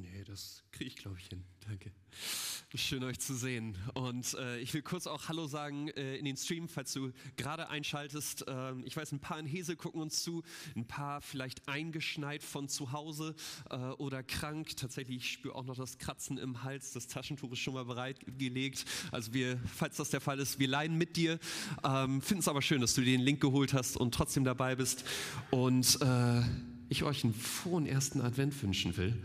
Nee, das kriege ich, glaube ich, hin. Danke. Schön euch zu sehen. Und äh, ich will kurz auch Hallo sagen äh, in den Stream, falls du gerade einschaltest. Äh, ich weiß, ein paar in Hese gucken uns zu, ein paar vielleicht eingeschneit von zu Hause äh, oder krank. Tatsächlich, ich spüre auch noch das Kratzen im Hals. Das Taschentuch ist schon mal bereitgelegt. Also wir, falls das der Fall ist, wir leiden mit dir. Ähm, Finden es aber schön, dass du dir den Link geholt hast und trotzdem dabei bist. Und äh, ich euch einen frohen ersten Advent wünschen will.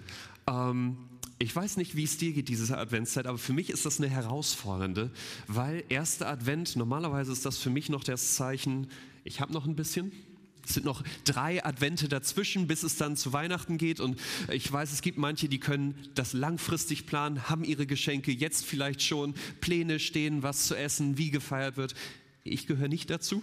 Ähm, ich weiß nicht, wie es dir geht, diese Adventszeit, aber für mich ist das eine herausfordernde, weil erster Advent, normalerweise ist das für mich noch das Zeichen, ich habe noch ein bisschen, es sind noch drei Advente dazwischen, bis es dann zu Weihnachten geht. Und ich weiß, es gibt manche, die können das langfristig planen, haben ihre Geschenke jetzt vielleicht schon, Pläne stehen, was zu essen, wie gefeiert wird. Ich gehöre nicht dazu.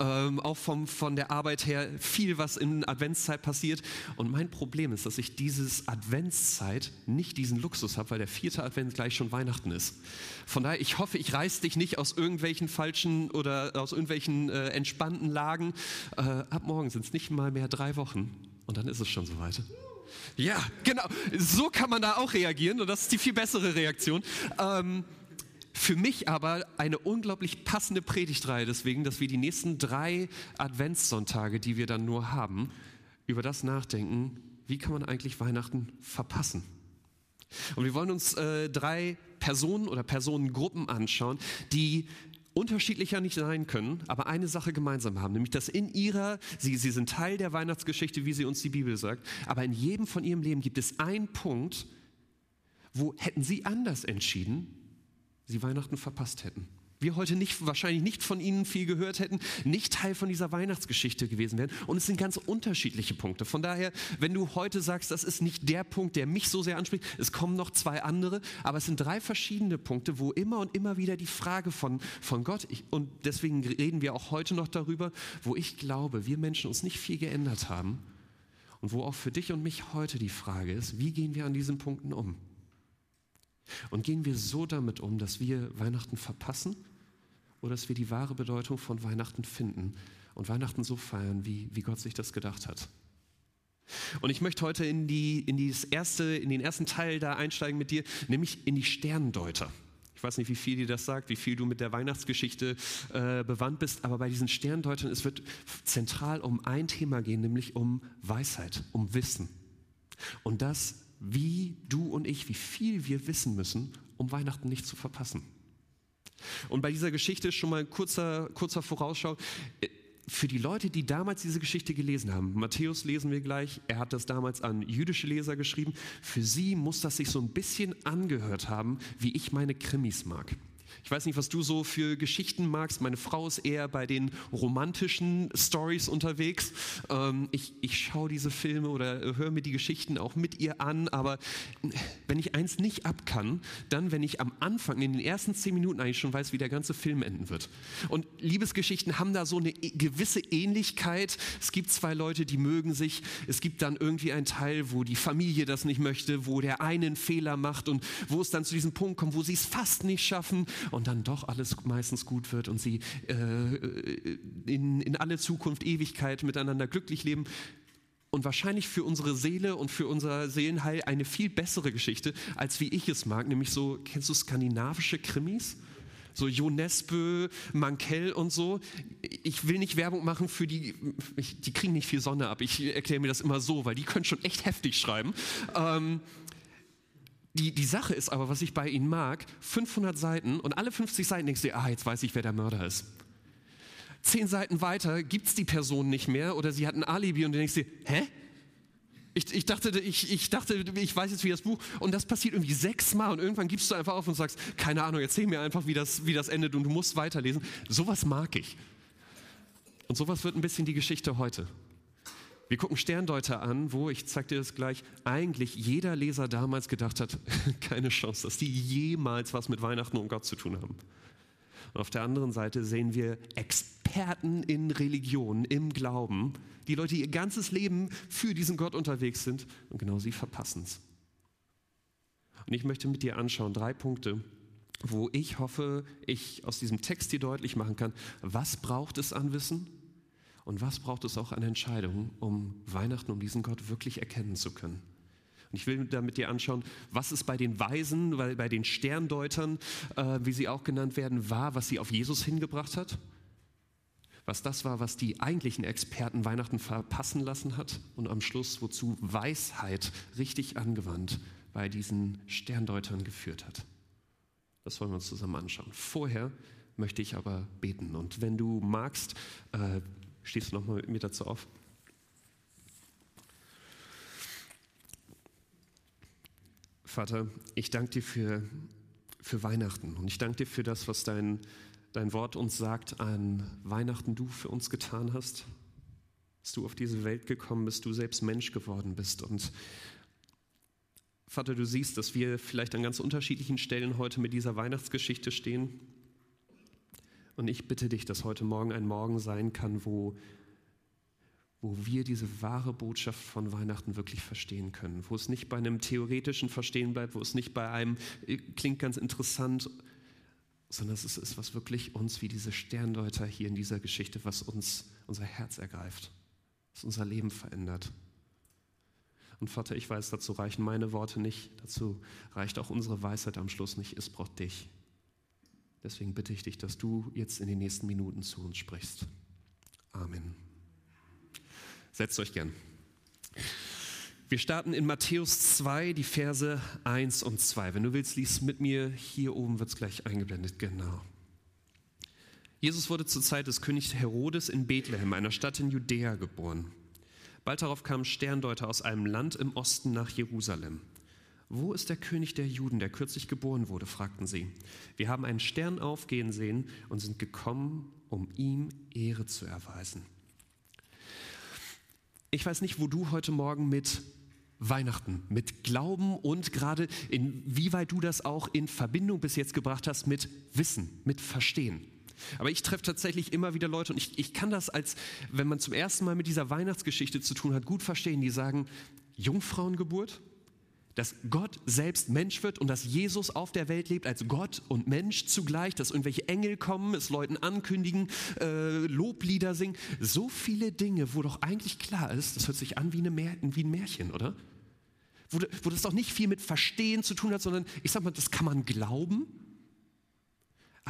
Ähm, auch vom, von der Arbeit her viel, was in Adventszeit passiert. Und mein Problem ist, dass ich dieses Adventszeit nicht diesen Luxus habe, weil der vierte Advent gleich schon Weihnachten ist. Von daher, ich hoffe, ich reiß dich nicht aus irgendwelchen falschen oder aus irgendwelchen äh, entspannten Lagen. Äh, ab morgen sind es nicht mal mehr drei Wochen. Und dann ist es schon soweit. Ja, genau. So kann man da auch reagieren. Und das ist die viel bessere Reaktion. Ähm, für mich aber eine unglaublich passende Predigtreihe deswegen, dass wir die nächsten drei Adventssonntage, die wir dann nur haben, über das nachdenken, wie kann man eigentlich Weihnachten verpassen. Und wir wollen uns äh, drei Personen oder Personengruppen anschauen, die unterschiedlicher nicht sein können, aber eine Sache gemeinsam haben, nämlich dass in ihrer, sie, sie sind Teil der Weihnachtsgeschichte, wie sie uns die Bibel sagt, aber in jedem von ihrem Leben gibt es einen Punkt, wo hätten sie anders entschieden, sie Weihnachten verpasst hätten. Wir heute nicht, wahrscheinlich nicht von ihnen viel gehört hätten, nicht Teil von dieser Weihnachtsgeschichte gewesen wären. Und es sind ganz unterschiedliche Punkte. Von daher, wenn du heute sagst, das ist nicht der Punkt, der mich so sehr anspricht, es kommen noch zwei andere, aber es sind drei verschiedene Punkte, wo immer und immer wieder die Frage von, von Gott, ich, und deswegen reden wir auch heute noch darüber, wo ich glaube, wir Menschen uns nicht viel geändert haben und wo auch für dich und mich heute die Frage ist, wie gehen wir an diesen Punkten um? Und gehen wir so damit um, dass wir Weihnachten verpassen oder dass wir die wahre Bedeutung von Weihnachten finden und Weihnachten so feiern, wie, wie Gott sich das gedacht hat? Und ich möchte heute in, die, in, dieses erste, in den ersten Teil da einsteigen mit dir, nämlich in die Sterndeuter. Ich weiß nicht, wie viel dir das sagt, wie viel du mit der Weihnachtsgeschichte äh, bewandt bist, aber bei diesen Sterndeutern, es wird zentral um ein Thema gehen, nämlich um Weisheit, um Wissen. Und das wie du und ich, wie viel wir wissen müssen, um Weihnachten nicht zu verpassen. Und bei dieser Geschichte schon mal ein kurzer, kurzer Vorausschau. Für die Leute, die damals diese Geschichte gelesen haben, Matthäus lesen wir gleich, er hat das damals an jüdische Leser geschrieben, für sie muss das sich so ein bisschen angehört haben, wie ich meine Krimis mag. Ich weiß nicht, was du so für Geschichten magst. Meine Frau ist eher bei den romantischen Stories unterwegs. Ähm, ich, ich schaue diese Filme oder höre mir die Geschichten auch mit ihr an. Aber wenn ich eins nicht ab kann, dann, wenn ich am Anfang, in den ersten zehn Minuten eigentlich schon weiß, wie der ganze Film enden wird. Und Liebesgeschichten haben da so eine e, gewisse Ähnlichkeit. Es gibt zwei Leute, die mögen sich. Es gibt dann irgendwie einen Teil, wo die Familie das nicht möchte, wo der eine einen Fehler macht und wo es dann zu diesem Punkt kommt, wo sie es fast nicht schaffen und dann doch alles meistens gut wird und sie äh, in, in alle Zukunft, Ewigkeit miteinander glücklich leben. Und wahrscheinlich für unsere Seele und für unser Seelenheil eine viel bessere Geschichte, als wie ich es mag, nämlich so, kennst du skandinavische Krimis? So Jo Nesbø, Mankell und so. Ich will nicht Werbung machen für die, die kriegen nicht viel Sonne ab. Ich erkläre mir das immer so, weil die können schon echt heftig schreiben. Ähm, die, die Sache ist aber, was ich bei ihnen mag, 500 Seiten und alle 50 Seiten denkst du, ah, jetzt weiß ich, wer der Mörder ist. Zehn Seiten weiter gibt es die Person nicht mehr oder sie hat ein Alibi und du denkst dir, hä? Ich, ich, dachte, ich, ich dachte, ich weiß jetzt, wie das Buch. Und das passiert irgendwie sechsmal und irgendwann gibst du einfach auf und sagst, keine Ahnung, erzähl mir einfach, wie das, wie das endet und du musst weiterlesen. Sowas mag ich. Und sowas wird ein bisschen die Geschichte heute. Wir gucken Sterndeuter an, wo, ich zeig dir das gleich, eigentlich jeder Leser damals gedacht hat, keine Chance, dass die jemals was mit Weihnachten und Gott zu tun haben. Und auf der anderen Seite sehen wir Experten in Religion, im Glauben, die Leute, die ihr ganzes Leben für diesen Gott unterwegs sind und genau sie verpassen es. Und ich möchte mit dir anschauen drei Punkte, wo ich hoffe, ich aus diesem Text dir deutlich machen kann, was braucht es an Wissen und was braucht es auch an Entscheidungen, um Weihnachten, um diesen Gott wirklich erkennen zu können? Und ich will damit dir anschauen, was es bei den Weisen, bei den Sterndeutern, äh, wie sie auch genannt werden, war, was sie auf Jesus hingebracht hat. Was das war, was die eigentlichen Experten Weihnachten verpassen lassen hat. Und am Schluss, wozu Weisheit richtig angewandt bei diesen Sterndeutern geführt hat. Das wollen wir uns zusammen anschauen. Vorher möchte ich aber beten. Und wenn du magst, äh, stehst du nochmal mit mir dazu auf. Vater, ich danke dir für, für Weihnachten und ich danke dir für das, was dein, dein Wort uns sagt, an Weihnachten du für uns getan hast, dass du auf diese Welt gekommen bist, du selbst Mensch geworden bist. Und Vater, du siehst, dass wir vielleicht an ganz unterschiedlichen Stellen heute mit dieser Weihnachtsgeschichte stehen. Und ich bitte dich, dass heute Morgen ein Morgen sein kann, wo wo wir diese wahre Botschaft von Weihnachten wirklich verstehen können, wo es nicht bei einem theoretischen Verstehen bleibt, wo es nicht bei einem äh, klingt ganz interessant, sondern es ist, was wirklich uns wie diese Sterndeuter hier in dieser Geschichte, was uns unser Herz ergreift, was unser Leben verändert. Und Vater, ich weiß, dazu reichen meine Worte nicht, dazu reicht auch unsere Weisheit am Schluss nicht, es braucht dich. Deswegen bitte ich dich, dass du jetzt in den nächsten Minuten zu uns sprichst. Amen. Setzt euch gern. Wir starten in Matthäus 2, die Verse 1 und 2. Wenn du willst, lies mit mir. Hier oben wird es gleich eingeblendet. Genau. Jesus wurde zur Zeit des Königs Herodes in Bethlehem, einer Stadt in Judäa, geboren. Bald darauf kamen Sterndeuter aus einem Land im Osten nach Jerusalem. Wo ist der König der Juden, der kürzlich geboren wurde? fragten sie. Wir haben einen Stern aufgehen sehen und sind gekommen, um ihm Ehre zu erweisen. Ich weiß nicht, wo du heute Morgen mit Weihnachten, mit Glauben und gerade inwieweit du das auch in Verbindung bis jetzt gebracht hast mit Wissen, mit Verstehen. Aber ich treffe tatsächlich immer wieder Leute und ich, ich kann das als, wenn man zum ersten Mal mit dieser Weihnachtsgeschichte zu tun hat, gut verstehen, die sagen, Jungfrauengeburt, dass Gott selbst Mensch wird und dass Jesus auf der Welt lebt als Gott und Mensch zugleich, dass irgendwelche Engel kommen, es Leuten ankündigen, äh, Loblieder singen. So viele Dinge, wo doch eigentlich klar ist, das hört sich an wie, eine wie ein Märchen, oder? Wo, wo das doch nicht viel mit Verstehen zu tun hat, sondern ich sag mal, das kann man glauben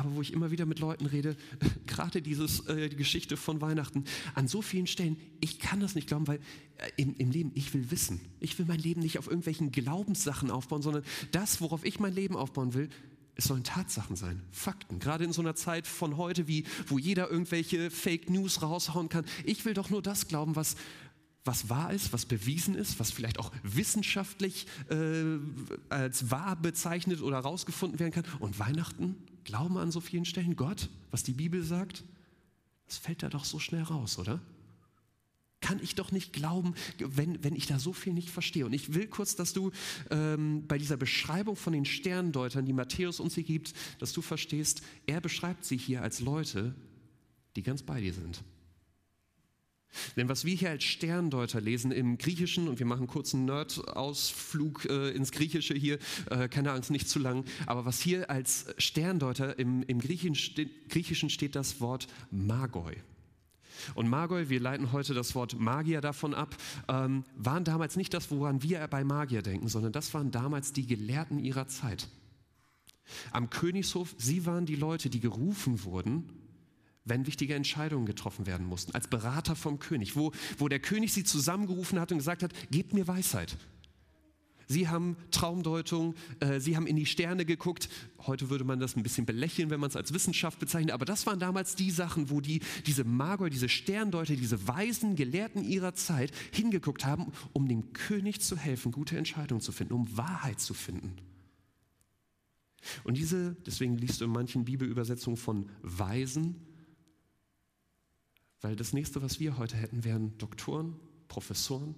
aber wo ich immer wieder mit Leuten rede, gerade dieses, äh, die Geschichte von Weihnachten, an so vielen Stellen, ich kann das nicht glauben, weil äh, im, im Leben, ich will wissen. Ich will mein Leben nicht auf irgendwelchen Glaubenssachen aufbauen, sondern das, worauf ich mein Leben aufbauen will, es sollen Tatsachen sein, Fakten. Gerade in so einer Zeit von heute, wie, wo jeder irgendwelche Fake News raushauen kann. Ich will doch nur das glauben, was, was wahr ist, was bewiesen ist, was vielleicht auch wissenschaftlich äh, als wahr bezeichnet oder herausgefunden werden kann. Und Weihnachten, Glauben an so vielen Stellen, Gott, was die Bibel sagt, das fällt da doch so schnell raus, oder? Kann ich doch nicht glauben, wenn, wenn ich da so viel nicht verstehe. Und ich will kurz, dass du ähm, bei dieser Beschreibung von den Sterndeutern, die Matthäus uns hier gibt, dass du verstehst, er beschreibt sie hier als Leute, die ganz bei dir sind. Denn was wir hier als Sterndeuter lesen im Griechischen, und wir machen kurzen Nerd-Ausflug äh, ins Griechische hier, äh, keine Angst, nicht zu lang, aber was hier als Sterndeuter im, im Griechischen, steht, Griechischen steht das Wort Magoi. Und Magoi, wir leiten heute das Wort Magier davon ab, ähm, waren damals nicht das, woran wir bei Magier denken, sondern das waren damals die Gelehrten ihrer Zeit. Am Königshof, sie waren die Leute, die gerufen wurden, wenn wichtige Entscheidungen getroffen werden mussten, als Berater vom König, wo, wo der König sie zusammengerufen hat und gesagt hat, gebt mir Weisheit. Sie haben Traumdeutung, äh, sie haben in die Sterne geguckt. Heute würde man das ein bisschen belächeln, wenn man es als Wissenschaft bezeichnet, aber das waren damals die Sachen, wo die, diese Magoi, diese Sterndeuter, diese weisen Gelehrten ihrer Zeit hingeguckt haben, um dem König zu helfen, gute Entscheidungen zu finden, um Wahrheit zu finden. Und diese, deswegen liest du in manchen Bibelübersetzungen von Weisen, weil das nächste, was wir heute hätten, wären Doktoren, Professoren,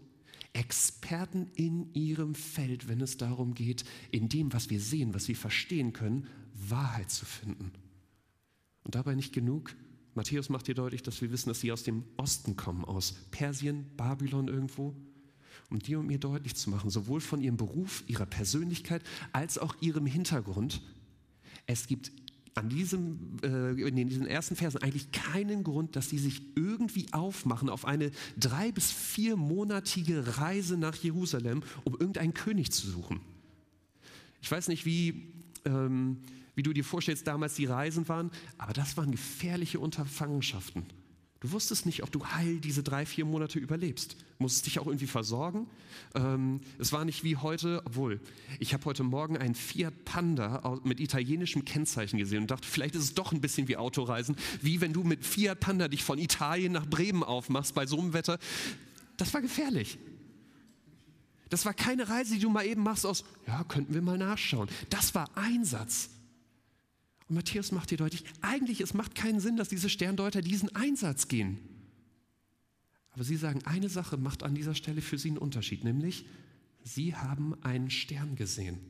Experten in ihrem Feld, wenn es darum geht, in dem, was wir sehen, was wir verstehen können, Wahrheit zu finden. Und dabei nicht genug. Matthäus macht hier deutlich, dass wir wissen, dass sie aus dem Osten kommen, aus Persien, Babylon irgendwo. Um dir und mir deutlich zu machen, sowohl von ihrem Beruf, ihrer Persönlichkeit als auch ihrem Hintergrund, es gibt an diesem, äh, in diesen ersten Versen eigentlich keinen Grund, dass sie sich irgendwie aufmachen auf eine drei- bis viermonatige Reise nach Jerusalem, um irgendeinen König zu suchen. Ich weiß nicht, wie, ähm, wie du dir vorstellst, damals die Reisen waren, aber das waren gefährliche Unterfangenschaften. Du wusstest nicht, ob du heil diese drei, vier Monate überlebst. Musstest dich auch irgendwie versorgen. Ähm, es war nicht wie heute, obwohl ich habe heute Morgen einen Fiat Panda mit italienischem Kennzeichen gesehen und dachte, vielleicht ist es doch ein bisschen wie Autoreisen, wie wenn du mit Fiat Panda dich von Italien nach Bremen aufmachst bei so einem Wetter. Das war gefährlich. Das war keine Reise, die du mal eben machst aus, ja, könnten wir mal nachschauen. Das war Einsatz. Und Matthäus macht dir deutlich, eigentlich es macht keinen Sinn, dass diese Sterndeuter diesen Einsatz gehen. Aber sie sagen, eine Sache macht an dieser Stelle für sie einen Unterschied, nämlich sie haben einen Stern gesehen.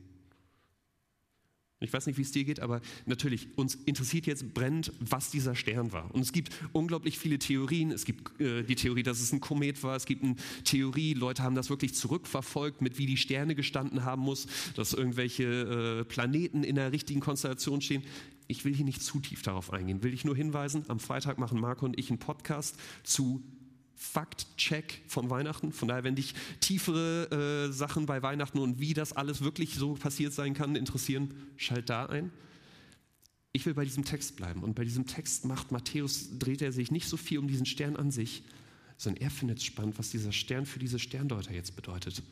Ich weiß nicht, wie es dir geht, aber natürlich, uns interessiert jetzt brennend, was dieser Stern war. Und es gibt unglaublich viele Theorien. Es gibt äh, die Theorie, dass es ein Komet war. Es gibt eine Theorie, Leute haben das wirklich zurückverfolgt, mit wie die Sterne gestanden haben muss, dass irgendwelche äh, Planeten in der richtigen Konstellation stehen. Ich will hier nicht zu tief darauf eingehen. Will ich nur hinweisen, am Freitag machen Marco und ich einen Podcast zu Fakt-Check von Weihnachten. Von daher, wenn dich tiefere äh, Sachen bei Weihnachten und wie das alles wirklich so passiert sein kann interessieren, schalt da ein. Ich will bei diesem Text bleiben. Und bei diesem Text macht Matthäus, dreht er sich nicht so viel um diesen Stern an sich, sondern er findet es spannend, was dieser Stern für diese Sterndeuter jetzt bedeutet.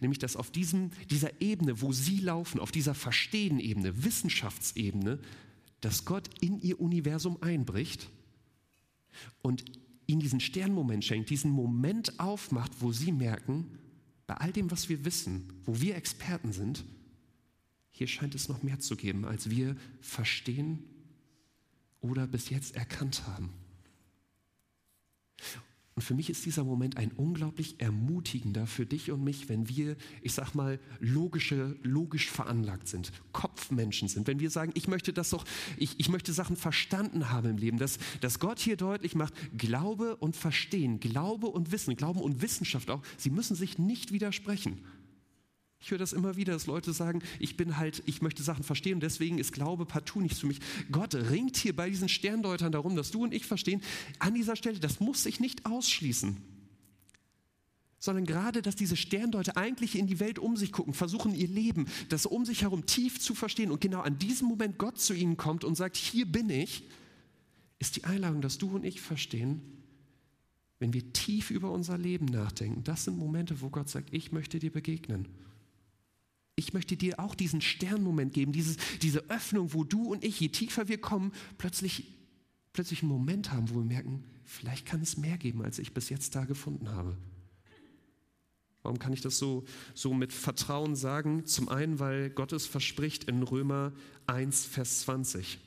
Nämlich, dass auf diesem, dieser Ebene, wo sie laufen, auf dieser Verstehen-Ebene, Wissenschaftsebene, dass Gott in ihr Universum einbricht und ihnen diesen Sternmoment schenkt, diesen Moment aufmacht, wo sie merken, bei all dem, was wir wissen, wo wir Experten sind, hier scheint es noch mehr zu geben, als wir verstehen oder bis jetzt erkannt haben. Und für mich ist dieser Moment ein unglaublich ermutigender für dich und mich, wenn wir, ich sag mal, logische, logisch veranlagt sind, Kopfmenschen sind. Wenn wir sagen, ich möchte das doch, ich, ich möchte Sachen verstanden haben im Leben, dass, dass Gott hier deutlich macht, Glaube und Verstehen, Glaube und Wissen, Glauben und Wissenschaft auch, sie müssen sich nicht widersprechen. Ich höre das immer wieder, dass Leute sagen, ich bin halt, ich möchte Sachen verstehen und deswegen ist Glaube partout nichts für mich. Gott ringt hier bei diesen Sterndeutern darum, dass du und ich verstehen, an dieser Stelle, das muss sich nicht ausschließen. Sondern gerade, dass diese Sterndeuter eigentlich in die Welt um sich gucken, versuchen ihr Leben, das um sich herum tief zu verstehen und genau an diesem Moment Gott zu ihnen kommt und sagt, hier bin ich, ist die Einladung, dass du und ich verstehen, wenn wir tief über unser Leben nachdenken, das sind Momente, wo Gott sagt, ich möchte dir begegnen. Ich möchte dir auch diesen Sternmoment geben, dieses, diese Öffnung, wo du und ich, je tiefer wir kommen, plötzlich, plötzlich einen Moment haben, wo wir merken, vielleicht kann es mehr geben, als ich bis jetzt da gefunden habe. Warum kann ich das so, so mit Vertrauen sagen? Zum einen, weil Gott es verspricht in Römer 1, Vers 20.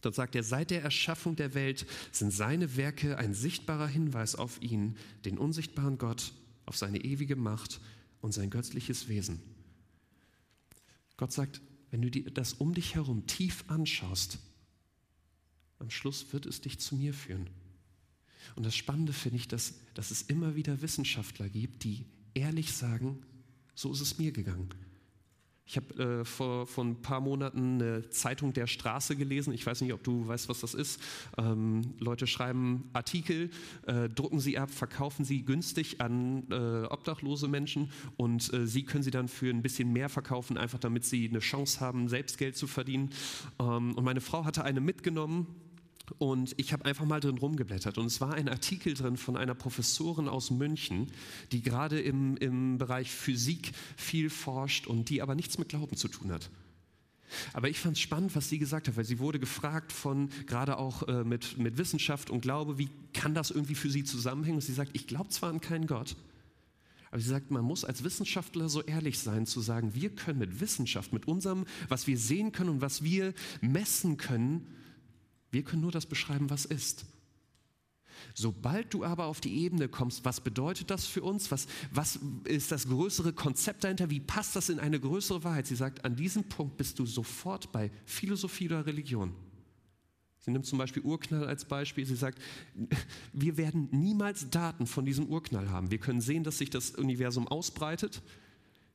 Dort sagt er, seit der Erschaffung der Welt sind seine Werke ein sichtbarer Hinweis auf ihn, den unsichtbaren Gott, auf seine ewige Macht und sein göttliches Wesen. Gott sagt, wenn du das um dich herum tief anschaust, am Schluss wird es dich zu mir führen. Und das Spannende finde ich, dass, dass es immer wieder Wissenschaftler gibt, die ehrlich sagen, so ist es mir gegangen. Ich habe äh, vor, vor ein paar Monaten eine Zeitung der Straße gelesen. Ich weiß nicht, ob du weißt, was das ist. Ähm, Leute schreiben Artikel, äh, drucken sie ab, verkaufen sie günstig an äh, obdachlose Menschen und äh, sie können sie dann für ein bisschen mehr verkaufen, einfach damit sie eine Chance haben, selbst Geld zu verdienen. Ähm, und meine Frau hatte eine mitgenommen und ich habe einfach mal drin rumgeblättert und es war ein Artikel drin von einer Professorin aus München, die gerade im, im Bereich Physik viel forscht und die aber nichts mit Glauben zu tun hat. Aber ich fand es spannend, was sie gesagt hat, weil sie wurde gefragt von, gerade auch äh, mit, mit Wissenschaft und Glaube, wie kann das irgendwie für sie zusammenhängen? Und sie sagt, ich glaube zwar an keinen Gott, aber sie sagt, man muss als Wissenschaftler so ehrlich sein, zu sagen, wir können mit Wissenschaft, mit unserem, was wir sehen können und was wir messen können, wir können nur das beschreiben, was ist. Sobald du aber auf die Ebene kommst, was bedeutet das für uns? Was, was ist das größere Konzept dahinter? Wie passt das in eine größere Wahrheit? Sie sagt, an diesem Punkt bist du sofort bei Philosophie oder Religion. Sie nimmt zum Beispiel Urknall als Beispiel. Sie sagt, wir werden niemals Daten von diesem Urknall haben. Wir können sehen, dass sich das Universum ausbreitet.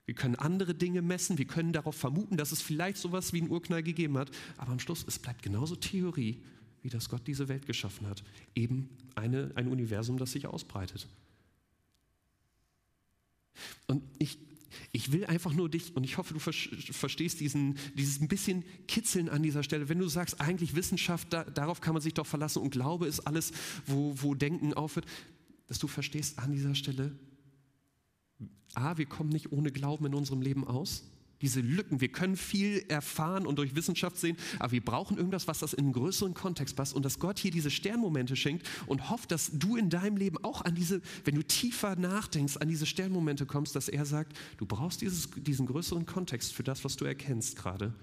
Wir können andere Dinge messen, wir können darauf vermuten, dass es vielleicht sowas wie einen Urknall gegeben hat, aber am Schluss, es bleibt genauso Theorie, wie dass Gott diese Welt geschaffen hat. Eben eine, ein Universum, das sich ausbreitet. Und ich, ich will einfach nur dich, und ich hoffe, du verstehst diesen, dieses ein bisschen Kitzeln an dieser Stelle. Wenn du sagst, eigentlich Wissenschaft, da, darauf kann man sich doch verlassen und Glaube ist alles, wo, wo Denken aufhört, dass du verstehst an dieser Stelle, A, wir kommen nicht ohne Glauben in unserem Leben aus. Diese Lücken, wir können viel erfahren und durch Wissenschaft sehen, aber wir brauchen irgendwas, was das in einen größeren Kontext passt und dass Gott hier diese Sternmomente schenkt und hofft, dass du in deinem Leben auch an diese, wenn du tiefer nachdenkst, an diese Sternmomente kommst, dass er sagt, du brauchst dieses, diesen größeren Kontext für das, was du erkennst gerade.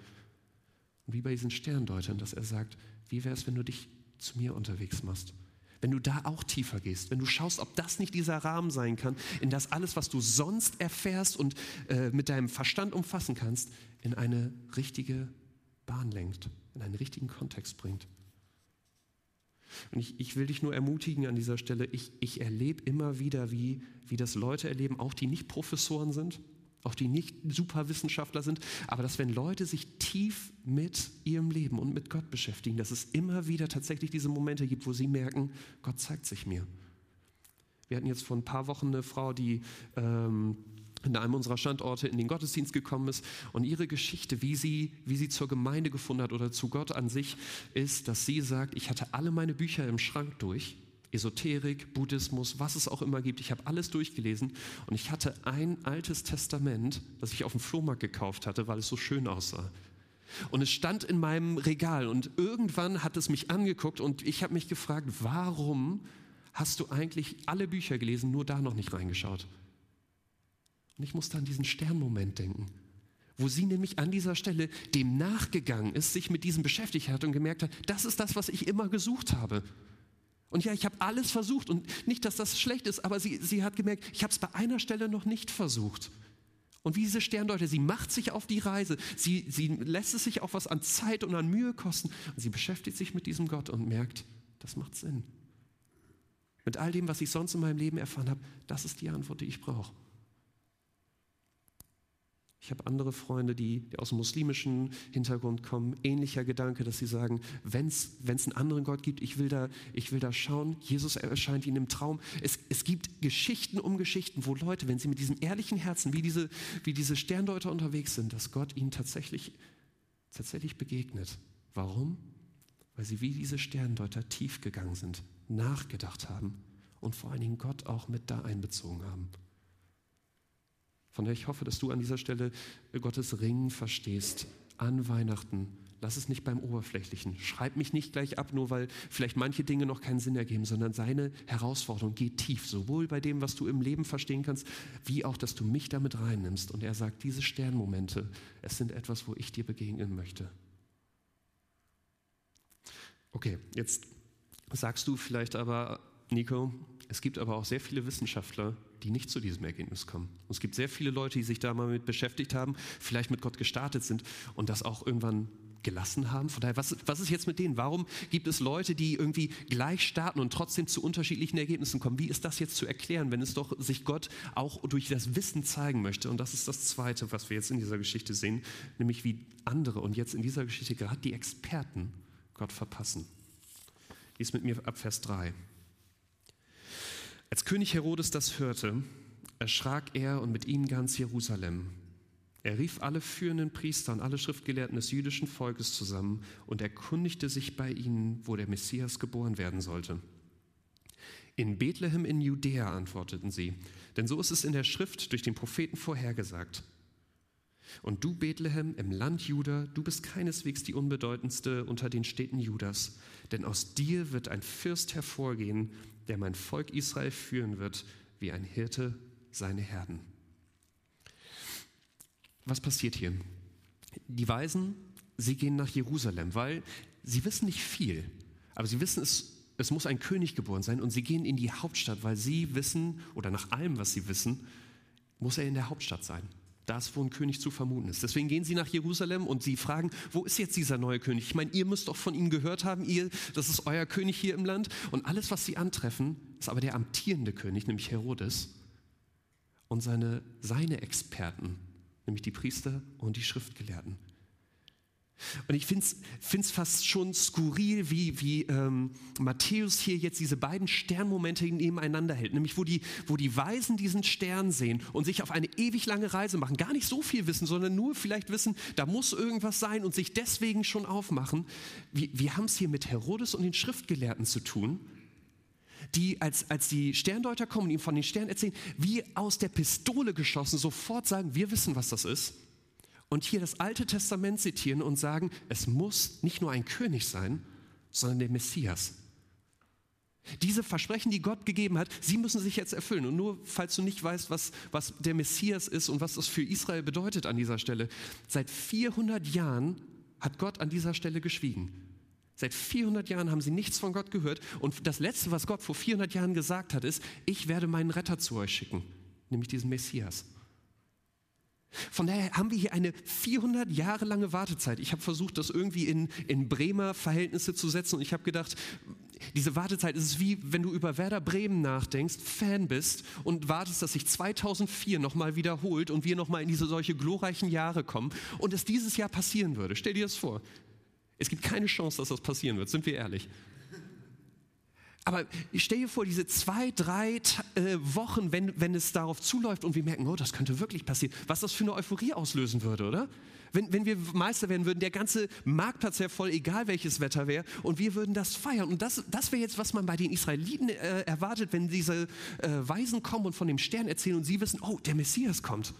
Wie bei diesen Sterndeutern, dass er sagt, wie wäre es, wenn du dich zu mir unterwegs machst? Wenn du da auch tiefer gehst, wenn du schaust, ob das nicht dieser Rahmen sein kann, in das alles, was du sonst erfährst und äh, mit deinem Verstand umfassen kannst, in eine richtige Bahn lenkt, in einen richtigen Kontext bringt. Und ich, ich will dich nur ermutigen an dieser Stelle, ich, ich erlebe immer wieder, wie, wie das Leute erleben, auch die nicht Professoren sind, auch die nicht Superwissenschaftler sind, aber dass wenn Leute sich tief mit ihrem Leben und mit Gott beschäftigen, dass es immer wieder tatsächlich diese Momente gibt, wo sie merken, Gott zeigt sich mir. Wir hatten jetzt vor ein paar Wochen eine Frau, die ähm, in einem unserer Standorte in den Gottesdienst gekommen ist und ihre Geschichte, wie sie, wie sie zur Gemeinde gefunden hat oder zu Gott an sich, ist, dass sie sagt, ich hatte alle meine Bücher im Schrank durch Esoterik, Buddhismus, was es auch immer gibt. Ich habe alles durchgelesen und ich hatte ein altes Testament, das ich auf dem Flohmarkt gekauft hatte, weil es so schön aussah. Und es stand in meinem Regal und irgendwann hat es mich angeguckt und ich habe mich gefragt, warum hast du eigentlich alle Bücher gelesen, nur da noch nicht reingeschaut? Und ich musste an diesen Sternmoment denken, wo sie nämlich an dieser Stelle dem nachgegangen ist, sich mit diesem beschäftigt hat und gemerkt hat, das ist das, was ich immer gesucht habe. Und ja, ich habe alles versucht und nicht, dass das schlecht ist, aber sie, sie hat gemerkt, ich habe es bei einer Stelle noch nicht versucht. Und wie diese Sterndeuter, sie macht sich auf die Reise, sie, sie lässt es sich auch was an Zeit und an Mühe kosten und sie beschäftigt sich mit diesem Gott und merkt, das macht Sinn. Mit all dem, was ich sonst in meinem Leben erfahren habe, das ist die Antwort, die ich brauche. Ich habe andere Freunde, die, die, aus dem muslimischen Hintergrund kommen, ähnlicher Gedanke, dass sie sagen, wenn es einen anderen Gott gibt, ich will, da, ich will da schauen, Jesus erscheint ihnen im Traum. Es, es gibt Geschichten um Geschichten, wo Leute, wenn sie mit diesem ehrlichen Herzen, wie diese, wie diese Sterndeuter unterwegs sind, dass Gott ihnen tatsächlich, tatsächlich begegnet. Warum? Weil sie wie diese Sterndeuter tief gegangen sind, nachgedacht haben und vor allen Dingen Gott auch mit da einbezogen haben. Von daher ich hoffe, dass du an dieser Stelle Gottes Ringen verstehst an Weihnachten. Lass es nicht beim Oberflächlichen. Schreib mich nicht gleich ab, nur weil vielleicht manche Dinge noch keinen Sinn ergeben, sondern seine Herausforderung geht tief, sowohl bei dem, was du im Leben verstehen kannst, wie auch, dass du mich damit reinnimmst. Und er sagt, diese Sternmomente, es sind etwas, wo ich dir begegnen möchte. Okay, jetzt sagst du vielleicht aber, Nico, es gibt aber auch sehr viele Wissenschaftler, die nicht zu diesem Ergebnis kommen. Und es gibt sehr viele Leute, die sich da mal mit beschäftigt haben, vielleicht mit Gott gestartet sind und das auch irgendwann gelassen haben. Von daher, was, was ist jetzt mit denen? Warum gibt es Leute, die irgendwie gleich starten und trotzdem zu unterschiedlichen Ergebnissen kommen? Wie ist das jetzt zu erklären, wenn es doch sich Gott auch durch das Wissen zeigen möchte? Und das ist das Zweite, was wir jetzt in dieser Geschichte sehen, nämlich wie andere und jetzt in dieser Geschichte gerade die Experten Gott verpassen. Lies mit mir ab Vers 3. Als König Herodes das hörte, erschrak er und mit ihm ganz Jerusalem. Er rief alle führenden Priester und alle Schriftgelehrten des jüdischen Volkes zusammen und erkundigte sich bei ihnen, wo der Messias geboren werden sollte. In Bethlehem in Judäa, antworteten sie, denn so ist es in der Schrift durch den Propheten vorhergesagt. Und du, Bethlehem, im Land Juda, du bist keineswegs die unbedeutendste unter den Städten Judas, denn aus dir wird ein Fürst hervorgehen, der mein Volk Israel führen wird, wie ein Hirte seine Herden. Was passiert hier? Die Weisen, sie gehen nach Jerusalem, weil sie wissen nicht viel, aber sie wissen, es, es muss ein König geboren sein und sie gehen in die Hauptstadt, weil sie wissen, oder nach allem, was sie wissen, muss er in der Hauptstadt sein das, wo ein König zu vermuten ist. Deswegen gehen sie nach Jerusalem und sie fragen, wo ist jetzt dieser neue König? Ich meine, ihr müsst doch von ihm gehört haben, ihr, das ist euer König hier im Land. Und alles, was sie antreffen, ist aber der amtierende König, nämlich Herodes und seine, seine Experten, nämlich die Priester und die Schriftgelehrten. Und ich finde es fast schon skurril, wie, wie ähm, Matthäus hier jetzt diese beiden Sternmomente nebeneinander hält. Nämlich, wo die, wo die Weisen diesen Stern sehen und sich auf eine ewig lange Reise machen. Gar nicht so viel wissen, sondern nur vielleicht wissen, da muss irgendwas sein und sich deswegen schon aufmachen. Wir, wir haben es hier mit Herodes und den Schriftgelehrten zu tun die, als, als die Sterndeuter kommen und ihm von den Sternen erzählen, wie aus der Pistole geschossen, sofort sagen, wir wissen, was das ist. Und hier das Alte Testament zitieren und sagen, es muss nicht nur ein König sein, sondern der Messias. Diese Versprechen, die Gott gegeben hat, sie müssen sich jetzt erfüllen. Und nur falls du nicht weißt, was, was der Messias ist und was das für Israel bedeutet an dieser Stelle, seit 400 Jahren hat Gott an dieser Stelle geschwiegen. Seit 400 Jahren haben sie nichts von Gott gehört. Und das Letzte, was Gott vor 400 Jahren gesagt hat, ist, ich werde meinen Retter zu euch schicken, nämlich diesen Messias. Von daher haben wir hier eine 400 Jahre lange Wartezeit. Ich habe versucht, das irgendwie in, in Bremer Verhältnisse zu setzen und ich habe gedacht, diese Wartezeit ist wie, wenn du über Werder Bremen nachdenkst, Fan bist und wartest, dass sich 2004 nochmal wiederholt und wir nochmal in diese solche glorreichen Jahre kommen und es dieses Jahr passieren würde. Stell dir das vor. Es gibt keine Chance, dass das passieren wird, sind wir ehrlich. Aber ich stelle dir vor, diese zwei, drei äh, Wochen, wenn, wenn es darauf zuläuft und wir merken, oh, das könnte wirklich passieren, was das für eine Euphorie auslösen würde, oder? Wenn, wenn wir Meister werden würden, der ganze Marktplatz wäre voll, egal welches Wetter wäre, und wir würden das feiern. Und das, das wäre jetzt, was man bei den Israeliten äh, erwartet, wenn diese äh, Weisen kommen und von dem Stern erzählen und sie wissen, oh, der Messias kommt.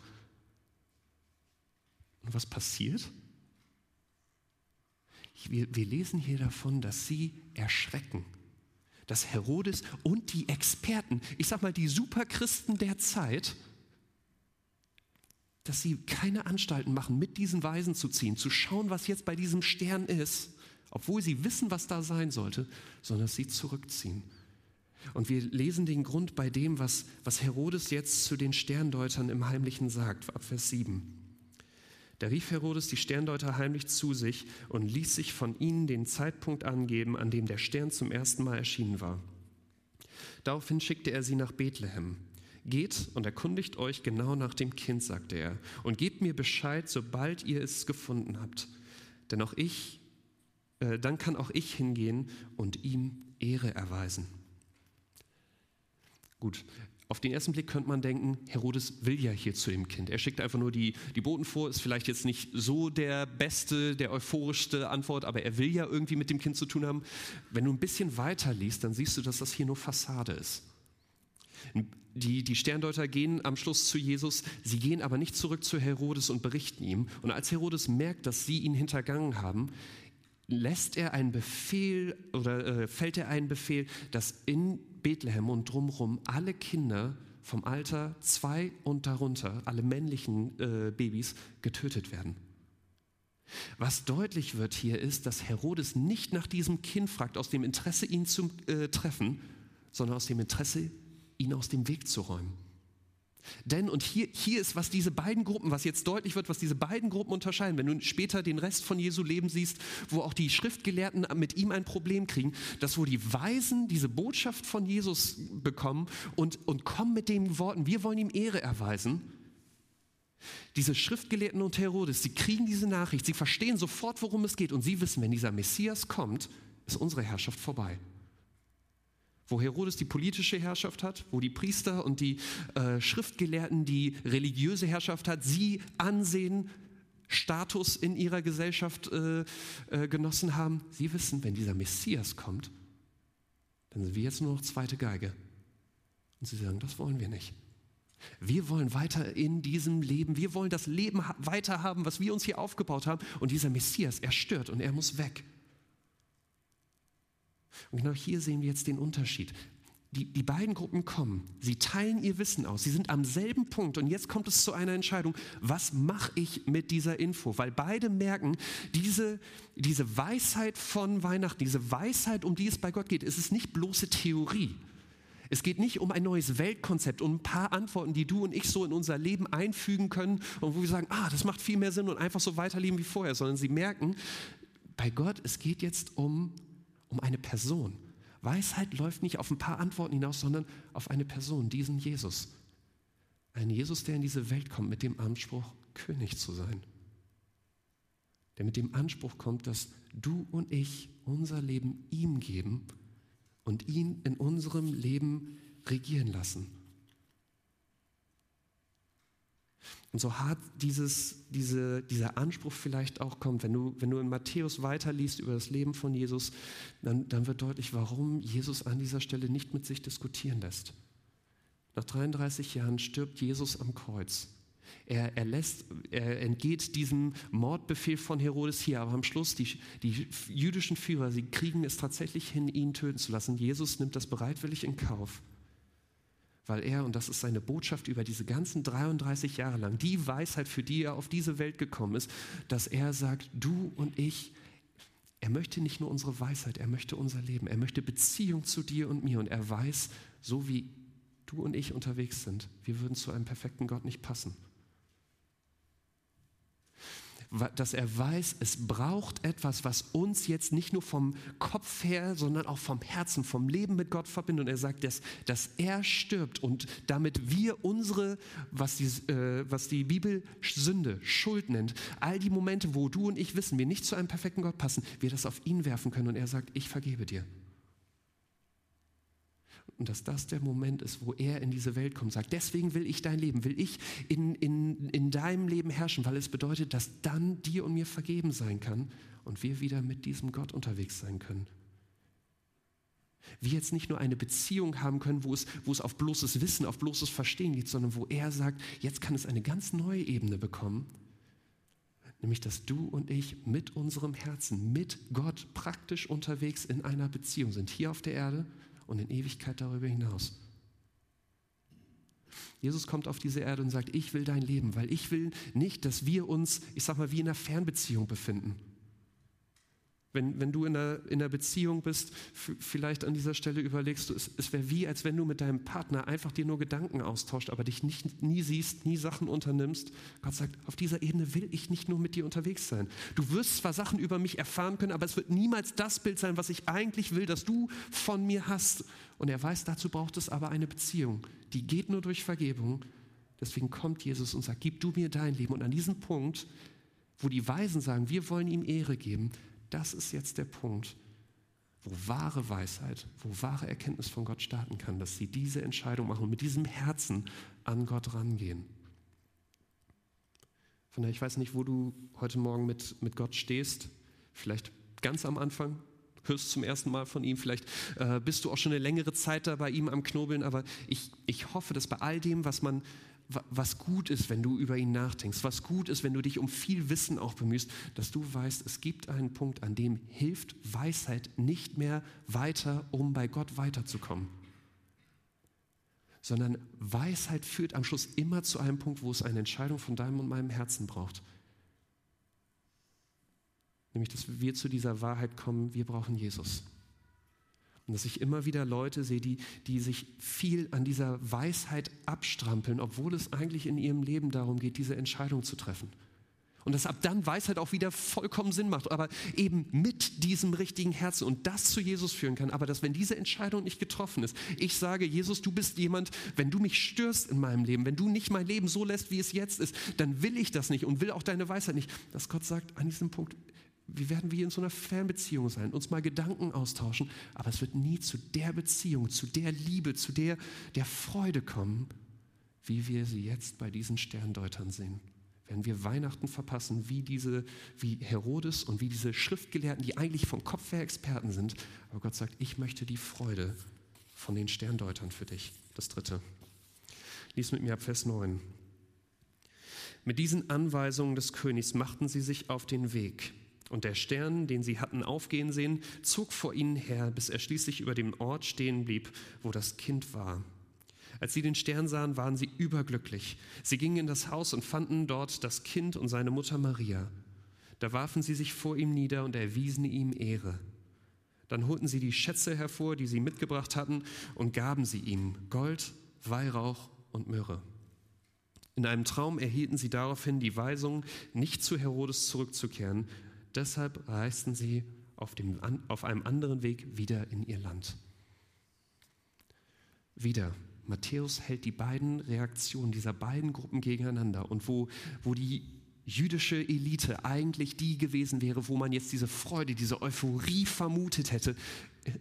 Und was passiert? Wir, wir lesen hier davon, dass sie erschrecken. Dass Herodes und die Experten, ich sag mal die Superchristen der Zeit, dass sie keine Anstalten machen, mit diesen Weisen zu ziehen, zu schauen, was jetzt bei diesem Stern ist, obwohl sie wissen, was da sein sollte, sondern dass sie zurückziehen. Und wir lesen den Grund bei dem, was, was Herodes jetzt zu den Sterndeutern im Heimlichen sagt, ab Vers 7. Da rief Herodes die Sterndeuter heimlich zu sich und ließ sich von ihnen den Zeitpunkt angeben, an dem der Stern zum ersten Mal erschienen war. Daraufhin schickte er sie nach Bethlehem. Geht und erkundigt euch genau nach dem Kind, sagte er, und gebt mir Bescheid, sobald ihr es gefunden habt. Denn auch ich, äh, dann kann auch ich hingehen und ihm Ehre erweisen. Gut, auf den ersten Blick könnte man denken, Herodes will ja hier zu dem Kind. Er schickt einfach nur die, die Boten vor, ist vielleicht jetzt nicht so der beste, der euphorischste Antwort, aber er will ja irgendwie mit dem Kind zu tun haben. Wenn du ein bisschen weiter liest, dann siehst du, dass das hier nur Fassade ist. Die, die Sterndeuter gehen am Schluss zu Jesus, sie gehen aber nicht zurück zu Herodes und berichten ihm. Und als Herodes merkt, dass sie ihn hintergangen haben, lässt er einen Befehl oder äh, fällt er einen Befehl, dass in Bethlehem und drumherum alle Kinder vom Alter zwei und darunter, alle männlichen äh, Babys, getötet werden. Was deutlich wird hier ist, dass Herodes nicht nach diesem Kind fragt, aus dem Interesse, ihn zu äh, treffen, sondern aus dem Interesse, ihn aus dem Weg zu räumen. Denn, und hier, hier ist, was diese beiden Gruppen, was jetzt deutlich wird, was diese beiden Gruppen unterscheiden, wenn du später den Rest von Jesu Leben siehst, wo auch die Schriftgelehrten mit ihm ein Problem kriegen, dass wo die Weisen diese Botschaft von Jesus bekommen und, und kommen mit den Worten, wir wollen ihm Ehre erweisen, diese Schriftgelehrten und Herodes, sie kriegen diese Nachricht, sie verstehen sofort, worum es geht. Und sie wissen, wenn dieser Messias kommt, ist unsere Herrschaft vorbei wo Herodes die politische Herrschaft hat, wo die Priester und die äh, Schriftgelehrten die religiöse Herrschaft hat, sie Ansehen, Status in ihrer Gesellschaft äh, äh, genossen haben. Sie wissen, wenn dieser Messias kommt, dann sind wir jetzt nur noch zweite Geige. Und sie sagen, das wollen wir nicht. Wir wollen weiter in diesem Leben, wir wollen das Leben weiter haben, was wir uns hier aufgebaut haben. Und dieser Messias, er stört und er muss weg. Und genau hier sehen wir jetzt den Unterschied. Die, die beiden Gruppen kommen, sie teilen ihr Wissen aus, sie sind am selben Punkt und jetzt kommt es zu einer Entscheidung, was mache ich mit dieser Info? Weil beide merken, diese, diese Weisheit von Weihnachten, diese Weisheit, um die es bei Gott geht, ist es nicht bloße Theorie. Es geht nicht um ein neues Weltkonzept, um ein paar Antworten, die du und ich so in unser Leben einfügen können und wo wir sagen, ah, das macht viel mehr Sinn und einfach so weiterleben wie vorher, sondern sie merken, bei Gott, es geht jetzt um um eine Person. Weisheit läuft nicht auf ein paar Antworten hinaus, sondern auf eine Person, diesen Jesus. Ein Jesus, der in diese Welt kommt mit dem Anspruch, König zu sein. Der mit dem Anspruch kommt, dass du und ich unser Leben ihm geben und ihn in unserem Leben regieren lassen. Und so hart dieses, diese, dieser Anspruch vielleicht auch kommt, wenn du, wenn du in Matthäus weiterliest über das Leben von Jesus, dann, dann wird deutlich, warum Jesus an dieser Stelle nicht mit sich diskutieren lässt. Nach 33 Jahren stirbt Jesus am Kreuz. Er, er, lässt, er entgeht diesem Mordbefehl von Herodes hier, aber am Schluss, die, die jüdischen Führer, sie kriegen es tatsächlich hin, ihn töten zu lassen. Jesus nimmt das bereitwillig in Kauf weil er, und das ist seine Botschaft über diese ganzen 33 Jahre lang, die Weisheit, für die er auf diese Welt gekommen ist, dass er sagt, du und ich, er möchte nicht nur unsere Weisheit, er möchte unser Leben, er möchte Beziehung zu dir und mir und er weiß, so wie du und ich unterwegs sind, wir würden zu einem perfekten Gott nicht passen dass er weiß, es braucht etwas, was uns jetzt nicht nur vom Kopf her, sondern auch vom Herzen, vom Leben mit Gott verbindet. Und er sagt, dass, dass er stirbt und damit wir unsere, was die, äh, was die Bibel Sünde, Schuld nennt, all die Momente, wo du und ich wissen, wir nicht zu einem perfekten Gott passen, wir das auf ihn werfen können. Und er sagt, ich vergebe dir. Und dass das der Moment ist, wo er in diese Welt kommt, sagt, deswegen will ich dein Leben, will ich in, in, in deinem Leben herrschen, weil es bedeutet, dass dann dir und mir vergeben sein kann und wir wieder mit diesem Gott unterwegs sein können. Wir jetzt nicht nur eine Beziehung haben können, wo es, wo es auf bloßes Wissen, auf bloßes Verstehen geht, sondern wo er sagt, jetzt kann es eine ganz neue Ebene bekommen, nämlich dass du und ich mit unserem Herzen, mit Gott praktisch unterwegs in einer Beziehung sind, hier auf der Erde und in Ewigkeit darüber hinaus. Jesus kommt auf diese Erde und sagt, ich will dein Leben, weil ich will nicht, dass wir uns, ich sag mal, wie in einer Fernbeziehung befinden. Wenn, wenn du in einer, in einer Beziehung bist, vielleicht an dieser Stelle überlegst du, es, es wäre wie, als wenn du mit deinem Partner einfach dir nur Gedanken austauscht, aber dich nicht, nie siehst, nie Sachen unternimmst. Gott sagt, auf dieser Ebene will ich nicht nur mit dir unterwegs sein. Du wirst zwar Sachen über mich erfahren können, aber es wird niemals das Bild sein, was ich eigentlich will, dass du von mir hast. Und er weiß, dazu braucht es aber eine Beziehung. Die geht nur durch Vergebung. Deswegen kommt Jesus und sagt, gib du mir dein Leben. Und an diesem Punkt, wo die Weisen sagen, wir wollen ihm Ehre geben, das ist jetzt der Punkt, wo wahre Weisheit, wo wahre Erkenntnis von Gott starten kann, dass sie diese Entscheidung machen und mit diesem Herzen an Gott rangehen. Von daher, ich weiß nicht, wo du heute Morgen mit, mit Gott stehst. Vielleicht ganz am Anfang, hörst zum ersten Mal von ihm, vielleicht äh, bist du auch schon eine längere Zeit da bei ihm am Knobeln, aber ich, ich hoffe, dass bei all dem, was man was gut ist, wenn du über ihn nachdenkst, was gut ist, wenn du dich um viel Wissen auch bemühst, dass du weißt, es gibt einen Punkt, an dem hilft Weisheit nicht mehr weiter, um bei Gott weiterzukommen. Sondern Weisheit führt am Schluss immer zu einem Punkt, wo es eine Entscheidung von deinem und meinem Herzen braucht. Nämlich, dass wir zu dieser Wahrheit kommen, wir brauchen Jesus. Und dass ich immer wieder Leute sehe, die, die sich viel an dieser Weisheit abstrampeln, obwohl es eigentlich in ihrem Leben darum geht, diese Entscheidung zu treffen. Und dass ab dann Weisheit auch wieder vollkommen Sinn macht, aber eben mit diesem richtigen Herzen und das zu Jesus führen kann. Aber dass, wenn diese Entscheidung nicht getroffen ist, ich sage, Jesus, du bist jemand, wenn du mich störst in meinem Leben, wenn du nicht mein Leben so lässt, wie es jetzt ist, dann will ich das nicht und will auch deine Weisheit nicht. Dass Gott sagt, an diesem Punkt, wie werden wir in so einer Fernbeziehung sein, uns mal Gedanken austauschen, aber es wird nie zu der Beziehung, zu der Liebe, zu der, der Freude kommen, wie wir sie jetzt bei diesen Sterndeutern sehen. Wenn wir Weihnachten verpassen, wie diese, wie Herodes und wie diese Schriftgelehrten, die eigentlich vom Kopf her Experten sind, aber Gott sagt, ich möchte die Freude von den Sterndeutern für dich. Das dritte. Lies mit mir ab Vers 9. Mit diesen Anweisungen des Königs machten sie sich auf den Weg und der Stern, den sie hatten aufgehen sehen, zog vor ihnen her, bis er schließlich über dem Ort stehen blieb, wo das Kind war. Als sie den Stern sahen, waren sie überglücklich. Sie gingen in das Haus und fanden dort das Kind und seine Mutter Maria. Da warfen sie sich vor ihm nieder und erwiesen ihm Ehre. Dann holten sie die Schätze hervor, die sie mitgebracht hatten, und gaben sie ihm Gold, Weihrauch und Myrrhe. In einem Traum erhielten sie daraufhin die Weisung, nicht zu Herodes zurückzukehren, Deshalb reisten sie auf, dem, auf einem anderen Weg wieder in ihr Land. Wieder Matthäus hält die beiden Reaktionen dieser beiden Gruppen gegeneinander und wo, wo die jüdische Elite eigentlich die gewesen wäre, wo man jetzt diese Freude, diese Euphorie vermutet hätte.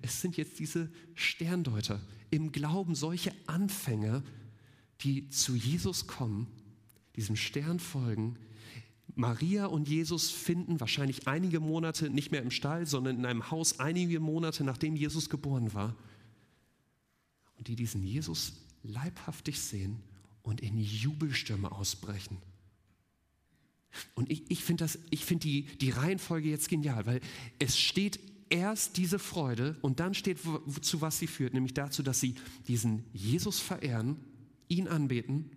Es sind jetzt diese Sterndeuter im Glauben, solche Anfänger, die zu Jesus kommen, diesem Stern folgen. Maria und Jesus finden wahrscheinlich einige Monate nicht mehr im Stall, sondern in einem Haus einige Monate nachdem Jesus geboren war. Und die diesen Jesus leibhaftig sehen und in Jubelstürme ausbrechen. Und ich, ich finde find die, die Reihenfolge jetzt genial, weil es steht erst diese Freude und dann steht, zu was sie führt, nämlich dazu, dass sie diesen Jesus verehren, ihn anbeten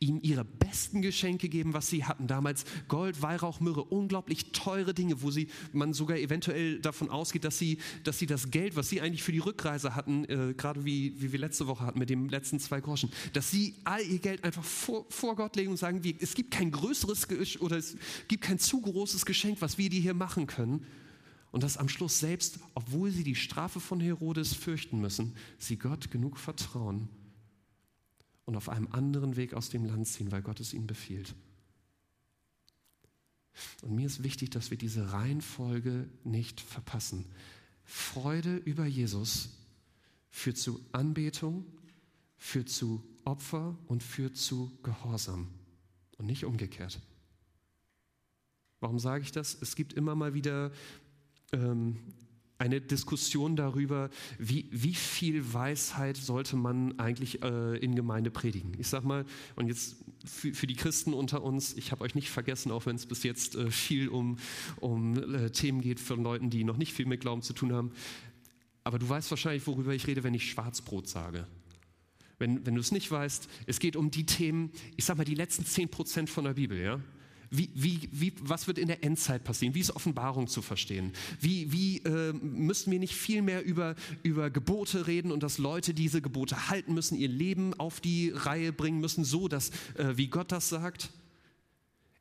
ihm ihre besten Geschenke geben, was sie hatten. Damals Gold, Weihrauch, Myrrhe, unglaublich teure Dinge, wo sie, man sogar eventuell davon ausgeht, dass sie, dass sie das Geld, was sie eigentlich für die Rückreise hatten, äh, gerade wie, wie wir letzte Woche hatten mit den letzten zwei Groschen, dass sie all ihr Geld einfach vor, vor Gott legen und sagen, wie, es gibt kein größeres oder es gibt kein zu großes Geschenk, was wir dir hier machen können. Und dass am Schluss selbst, obwohl sie die Strafe von Herodes fürchten müssen, sie Gott genug vertrauen, und auf einem anderen Weg aus dem Land ziehen, weil Gott es ihnen befiehlt. Und mir ist wichtig, dass wir diese Reihenfolge nicht verpassen. Freude über Jesus führt zu Anbetung, führt zu Opfer und führt zu Gehorsam und nicht umgekehrt. Warum sage ich das? Es gibt immer mal wieder ähm, eine Diskussion darüber, wie, wie viel Weisheit sollte man eigentlich äh, in Gemeinde predigen. Ich sage mal, und jetzt für, für, die Christen unter uns, ich habe euch nicht vergessen, auch wenn es bis jetzt äh, viel um, um äh, Themen geht von Leuten, die noch nicht viel mit Glauben zu tun haben. Aber du weißt wahrscheinlich, worüber ich rede, wenn ich Schwarzbrot sage. Wenn, wenn du es nicht weißt, es geht um die Themen, ich sage mal, die letzten 10 Prozent von der Bibel, ja? Wie, wie, wie, was wird in der Endzeit passieren? Wie ist Offenbarung zu verstehen? Wie, wie äh, müssen wir nicht viel mehr über, über Gebote reden und dass Leute diese Gebote halten müssen, ihr Leben auf die Reihe bringen müssen, so dass, äh, wie Gott das sagt?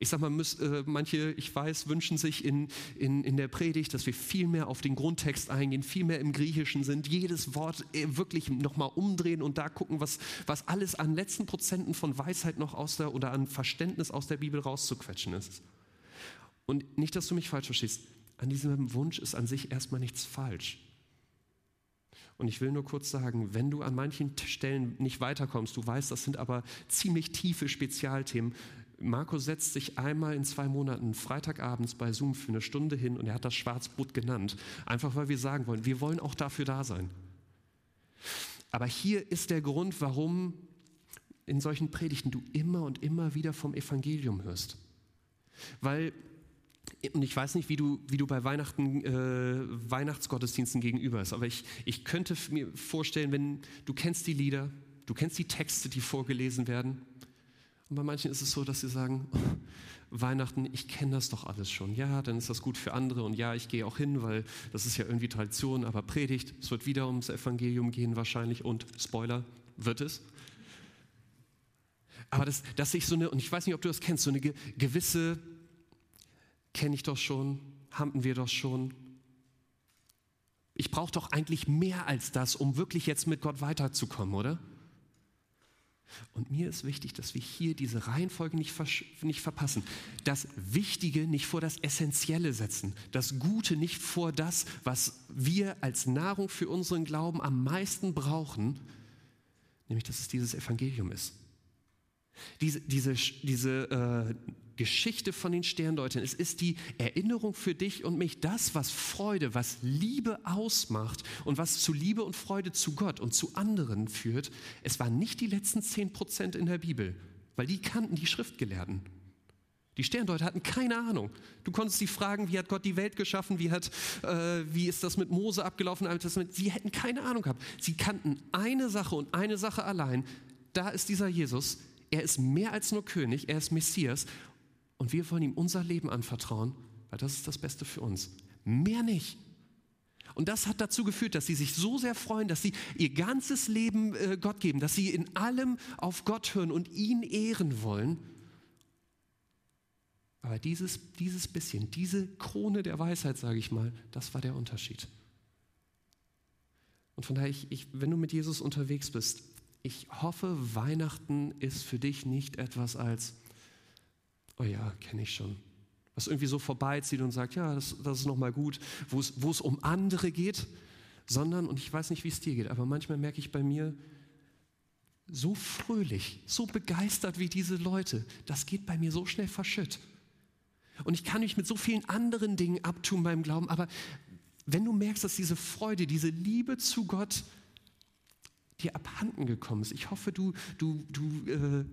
Ich sage mal, müß, äh, manche, ich weiß, wünschen sich in, in, in der Predigt, dass wir viel mehr auf den Grundtext eingehen, viel mehr im Griechischen sind, jedes Wort äh, wirklich nochmal umdrehen und da gucken, was, was alles an letzten Prozenten von Weisheit noch aus der oder an Verständnis aus der Bibel rauszuquetschen ist. Und nicht, dass du mich falsch verstehst, an diesem Wunsch ist an sich erstmal nichts falsch. Und ich will nur kurz sagen, wenn du an manchen Stellen nicht weiterkommst, du weißt, das sind aber ziemlich tiefe Spezialthemen, Marco setzt sich einmal in zwei Monaten Freitagabends bei Zoom für eine Stunde hin und er hat das Schwarzbrot genannt. Einfach weil wir sagen wollen, wir wollen auch dafür da sein. Aber hier ist der Grund, warum in solchen Predigten du immer und immer wieder vom Evangelium hörst. Weil, und ich weiß nicht, wie du, wie du bei Weihnachten, äh, Weihnachtsgottesdiensten gegenüber ist, aber ich, ich könnte mir vorstellen, wenn du kennst die Lieder, du kennst die Texte, die vorgelesen werden, und bei manchen ist es so, dass sie sagen, oh, Weihnachten, ich kenne das doch alles schon. Ja, dann ist das gut für andere und ja, ich gehe auch hin, weil das ist ja irgendwie Tradition, aber Predigt, es wird wieder ums Evangelium gehen wahrscheinlich und Spoiler, wird es. Aber dass, dass ich so eine, und ich weiß nicht, ob du das kennst, so eine gewisse, kenne ich doch schon, haben wir doch schon. Ich brauche doch eigentlich mehr als das, um wirklich jetzt mit Gott weiterzukommen, oder? Und mir ist wichtig, dass wir hier diese Reihenfolge nicht, nicht, verpassen. Das Wichtige nicht vor das Essentielle setzen. Das Gute nicht vor das, was wir als Nahrung für unseren Glauben am meisten brauchen, nämlich dass es dieses Evangelium ist. Diese, diese, diese äh, Geschichte von den Sterndeutern. Es ist die Erinnerung für dich und mich, das, was Freude, was Liebe ausmacht und was zu Liebe und Freude zu Gott und zu anderen führt. Es waren nicht die letzten zehn Prozent in der Bibel, weil die kannten die Schriftgelehrten. Die Sterndeuter hatten keine Ahnung. Du konntest sie fragen, wie hat Gott die Welt geschaffen, wie, hat, äh, wie ist das mit Mose abgelaufen Sie hätten keine Ahnung gehabt. Sie kannten eine Sache und eine Sache allein. Da ist dieser Jesus. Er ist mehr als nur König, er ist Messias und wir wollen ihm unser Leben anvertrauen, weil das ist das Beste für uns. Mehr nicht. Und das hat dazu geführt, dass sie sich so sehr freuen, dass sie ihr ganzes Leben äh, Gott geben, dass sie in allem auf Gott hören und ihn ehren wollen. Aber dieses, dieses bisschen, diese Krone der Weisheit, sage ich mal, das war der Unterschied. Und von daher, ich, ich, wenn du mit Jesus unterwegs bist, ich hoffe, Weihnachten ist für dich nicht etwas als, oh ja, kenne ich schon, was irgendwie so vorbeizieht und sagt, ja, das, das ist nochmal gut, wo es, um andere geht, sondern, und ich weiß nicht, wie es dir geht, aber manchmal merke ich bei mir, so fröhlich, so begeistert wie diese Leute, das geht bei mir so schnell verschütt. Und ich kann mich mit so vielen anderen Dingen abtun beim Glauben, aber wenn du merkst, dass diese Freude, diese Liebe zu Gott dir abhanden gekommen ist, ich hoffe, du, du, du, äh,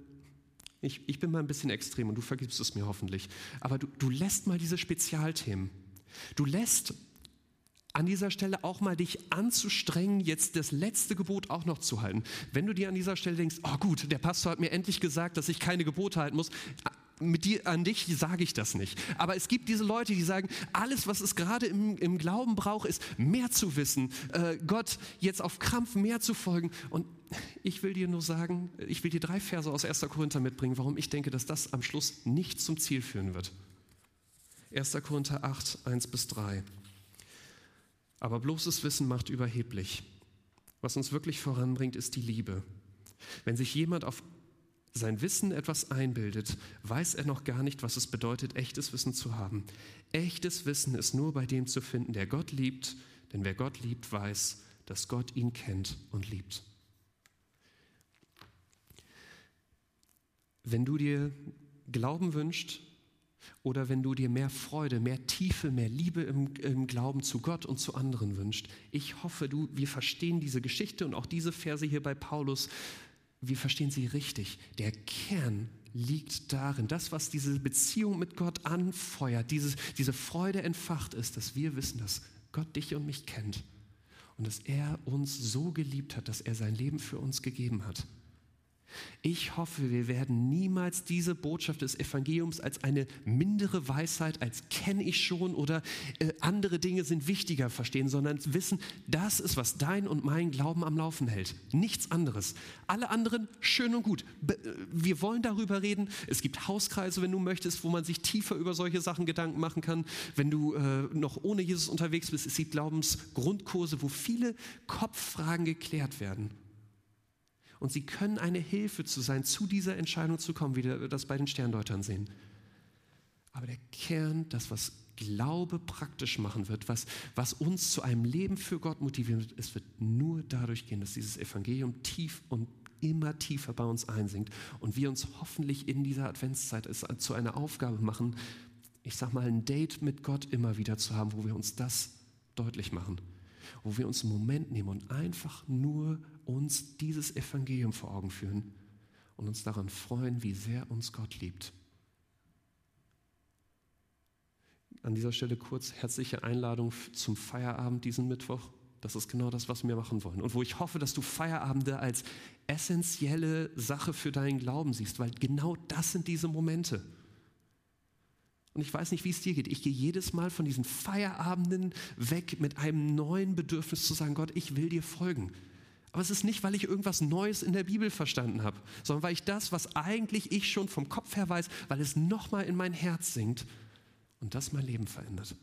ich, ich bin mal ein bisschen extrem und du vergibst es mir hoffentlich, aber du, du lässt mal diese Spezialthemen. Du lässt an dieser Stelle auch mal dich anzustrengen, jetzt das letzte Gebot auch noch zu halten. Wenn du dir an dieser Stelle denkst, oh gut, der Pastor hat mir endlich gesagt, dass ich keine Gebote halten muss, mit dir, an dich sage ich das nicht. Aber es gibt diese Leute, die sagen, alles, was es gerade im, im Glauben braucht, ist mehr zu wissen, äh, Gott jetzt auf Krampf mehr zu folgen. Und ich will dir nur sagen, ich will dir drei Verse aus 1. Korinther mitbringen, warum ich denke, dass das am Schluss nicht zum Ziel führen wird. 1. Korinther 8, 1 bis 3. Aber bloßes Wissen macht überheblich. Was uns wirklich voranbringt, ist die Liebe. Wenn sich jemand auf sein Wissen etwas einbildet, weiß er noch gar nicht, was es bedeutet, echtes Wissen zu haben. Echtes Wissen ist nur bei dem zu finden, der Gott liebt, denn wer Gott liebt, weiß, dass Gott ihn kennt und liebt. Wenn du dir Glauben wünschst, oder wenn du dir mehr Freude, mehr Tiefe, mehr Liebe im, im, Glauben zu Gott und zu anderen wünscht. Ich hoffe, du, wir verstehen diese Geschichte und auch diese Verse hier bei Paulus, wir verstehen sie richtig. Der Kern liegt darin, das, was diese Beziehung mit Gott anfeuert, dieses, diese Freude entfacht ist, dass wir wissen, dass Gott dich und mich kennt und dass er uns so geliebt hat, dass er sein Leben für uns gegeben hat. Ich hoffe, wir werden niemals diese Botschaft des Evangeliums als eine mindere Weisheit, als kenne ich schon oder äh, andere Dinge sind wichtiger verstehen, sondern wissen, das ist, was dein und mein Glauben am Laufen hält. Nichts anderes. Alle anderen, schön und gut. Be äh, wir wollen darüber reden. Es gibt Hauskreise, wenn du möchtest, wo man sich tiefer über solche Sachen Gedanken machen kann. Wenn du äh, noch ohne Jesus unterwegs bist, es gibt Glaubensgrundkurse, wo viele Kopffragen geklärt werden. Und sie können eine Hilfe zu sein, zu dieser Entscheidung zu kommen, wie wir das bei den Sterndeutern sehen. Aber der Kern, das, was Glaube praktisch machen wird, was, was uns zu einem Leben für Gott motivieren wird, es wird nur dadurch gehen, dass dieses Evangelium tief und immer tiefer bei uns einsinkt und wir uns hoffentlich in dieser Adventszeit es zu einer Aufgabe machen, ich sag mal, ein Date mit Gott immer wieder zu haben, wo wir uns das deutlich machen, wo wir uns einen Moment nehmen und einfach nur uns dieses Evangelium vor Augen führen und uns daran freuen, wie sehr uns Gott liebt. An dieser Stelle kurz herzliche Einladung zum Feierabend diesen Mittwoch. Das ist genau das, was wir machen wollen. Und wo ich hoffe, dass du Feierabende als essentielle Sache für deinen Glauben siehst, weil genau das sind diese Momente. Und ich weiß nicht, wie es dir geht. Ich gehe jedes Mal von diesen Feierabenden weg mit einem neuen Bedürfnis zu sagen, Gott, ich will dir folgen. Aber es ist nicht, weil ich irgendwas Neues in der Bibel verstanden habe, sondern weil ich das, was eigentlich ich schon vom Kopf her weiß, weil es nochmal in mein Herz sinkt und das mein Leben verändert.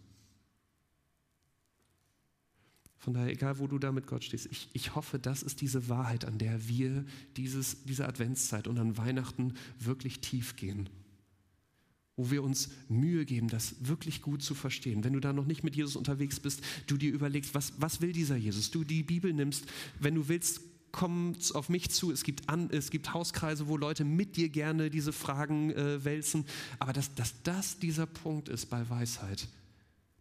Von daher, egal wo du da mit Gott stehst, ich, ich hoffe, das ist diese Wahrheit, an der wir dieses, diese Adventszeit und an Weihnachten wirklich tief gehen wo wir uns Mühe geben, das wirklich gut zu verstehen. Wenn du da noch nicht mit Jesus unterwegs bist, du dir überlegst, was, was will dieser Jesus? Du die Bibel nimmst, wenn du willst, komm auf mich zu. Es gibt, an, es gibt Hauskreise, wo Leute mit dir gerne diese Fragen äh, wälzen. Aber dass, dass das dieser Punkt ist bei Weisheit,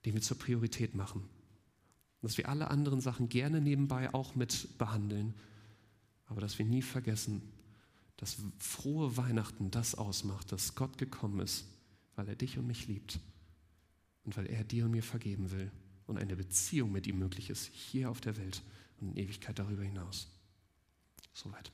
den wir zur Priorität machen. Dass wir alle anderen Sachen gerne nebenbei auch mit behandeln. Aber dass wir nie vergessen, dass frohe Weihnachten das ausmacht, dass Gott gekommen ist weil er dich und mich liebt und weil er dir und mir vergeben will und eine Beziehung mit ihm möglich ist, hier auf der Welt und in Ewigkeit darüber hinaus. Soweit.